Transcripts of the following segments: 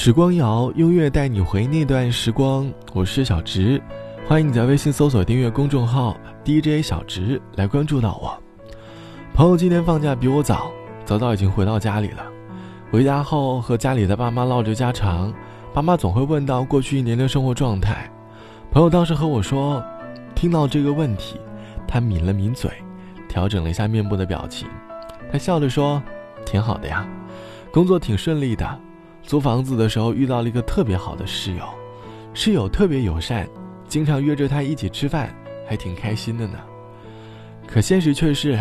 时光谣，音乐带你回那段时光。我是小直，欢迎你在微信搜索订阅公众号 DJ 小直来关注到我。朋友今天放假比我早，早早已经回到家里了。回家后和家里的爸妈唠着家常，爸妈总会问到过去一年的生活状态。朋友当时和我说，听到这个问题，他抿了抿嘴，调整了一下面部的表情，他笑着说：“挺好的呀，工作挺顺利的。租房子的时候遇到了一个特别好的室友，室友特别友善，经常约着他一起吃饭，还挺开心的呢。可现实却是，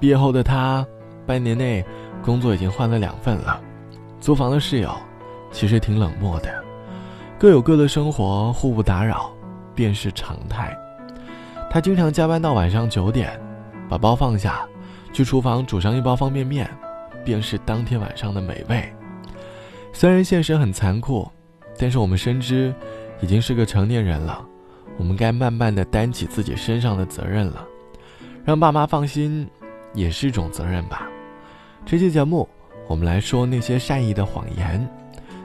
毕业后的他，半年内工作已经换了两份了。”租房的室友，其实挺冷漠的，各有各的生活，互不打扰，便是常态。他经常加班到晚上九点，把包放下，去厨房煮上一包方便面，便是当天晚上的美味。虽然现实很残酷，但是我们深知，已经是个成年人了，我们该慢慢的担起自己身上的责任了，让爸妈放心，也是一种责任吧。这期节目。我们来说那些善意的谎言，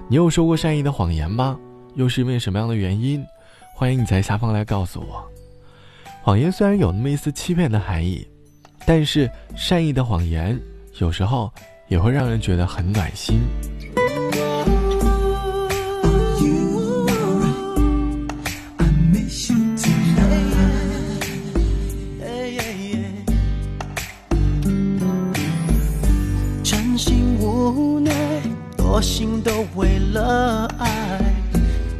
你有说过善意的谎言吗？又是因为什么样的原因？欢迎你在下方来告诉我。谎言虽然有那么一丝欺骗的含义，但是善意的谎言有时候也会让人觉得很暖心。了爱，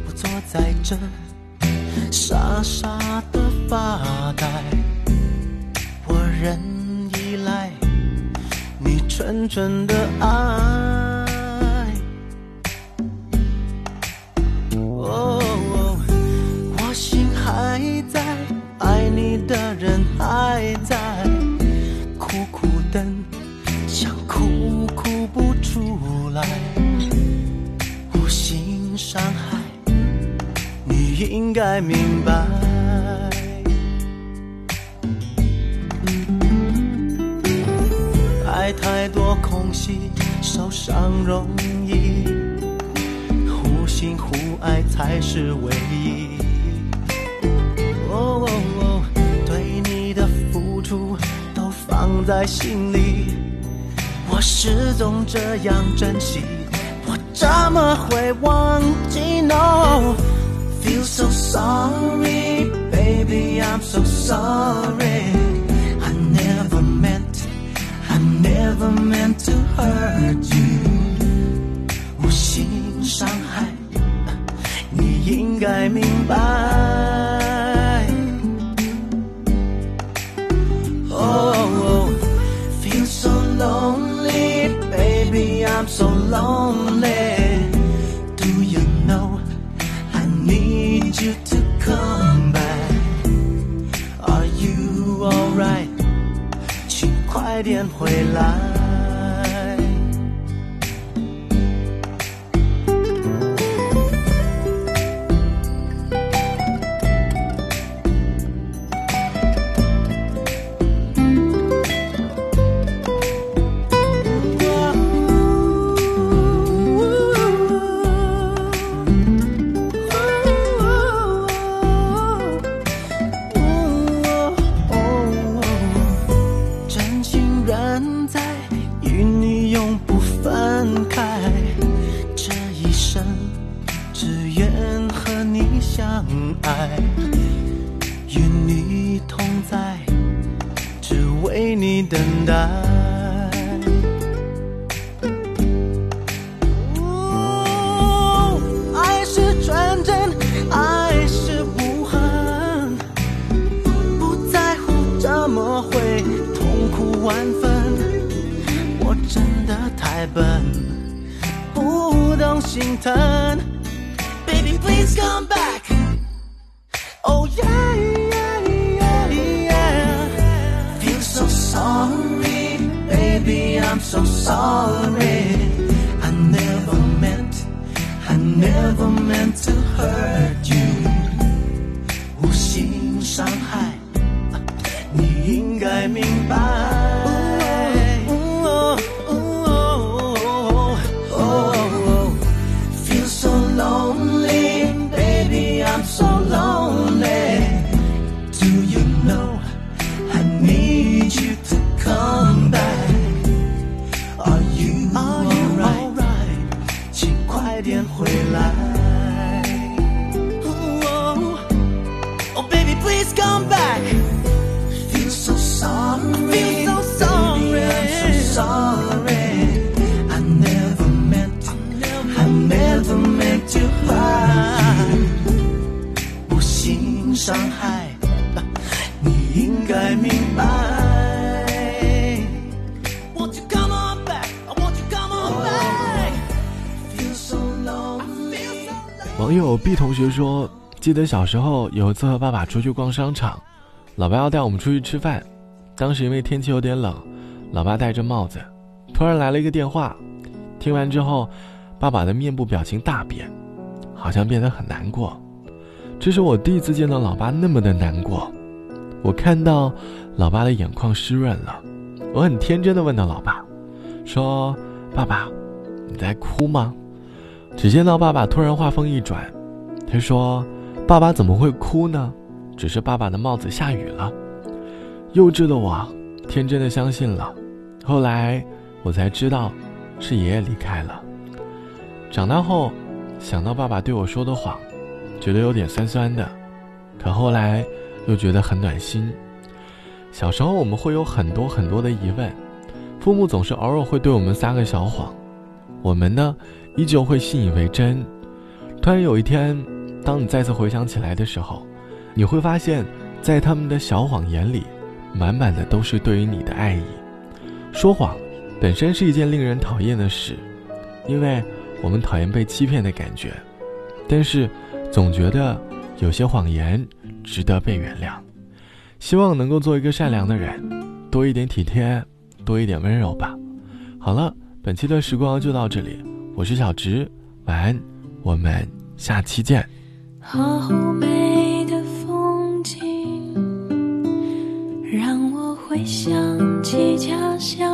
我坐在这傻傻的发呆。我仍依赖你纯纯的爱。哦，我心还在，爱你的人还在，苦苦等，想哭哭不出来。应该明白。爱太多空隙，受伤容易。互信互爱才是唯一。哦，对你的付出都放在心里，我始终这样珍惜。我怎么会忘记？No, feel so sorry, baby, I'm so sorry. I never meant, I never meant to hurt you. 点回来。爱与你同在，只为你等待。爱是纯真，爱是无痕，不在乎怎么会痛苦万分。我真的太笨，不懂心疼。Baby, please come back. Oh yeah, yeah, yeah, yeah. Feel so sorry, baby, I'm so sorry. I never meant, I never meant to hurt you. 无心伤害，你应该明白。 友 B 同学说，记得小时候有一次和爸爸出去逛商场，老爸要带我们出去吃饭，当时因为天气有点冷，老爸戴着帽子，突然来了一个电话，听完之后，爸爸的面部表情大变，好像变得很难过。这是我第一次见到老爸那么的难过，我看到老爸的眼眶湿润了，我很天真的问到老爸，说：“爸爸，你在哭吗？”只见到爸爸突然话锋一转，他说：“爸爸怎么会哭呢？只是爸爸的帽子下雨了。”幼稚的我，天真的相信了。后来我才知道，是爷爷离开了。长大后，想到爸爸对我说的谎，觉得有点酸酸的，可后来又觉得很暖心。小时候我们会有很多很多的疑问，父母总是偶尔会对我们撒个小谎，我们呢？依旧会信以为真。突然有一天，当你再次回想起来的时候，你会发现，在他们的小谎言里，满满的都是对于你的爱意。说谎本身是一件令人讨厌的事，因为我们讨厌被欺骗的感觉，但是总觉得有些谎言值得被原谅。希望能够做一个善良的人，多一点体贴，多一点温柔吧。好了，本期的时光就到这里。我是小直，晚安，我们下期见。好美的风景，让我回想起家乡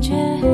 觉。